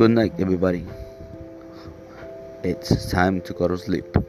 Good night, everybody. It's time to go to sleep.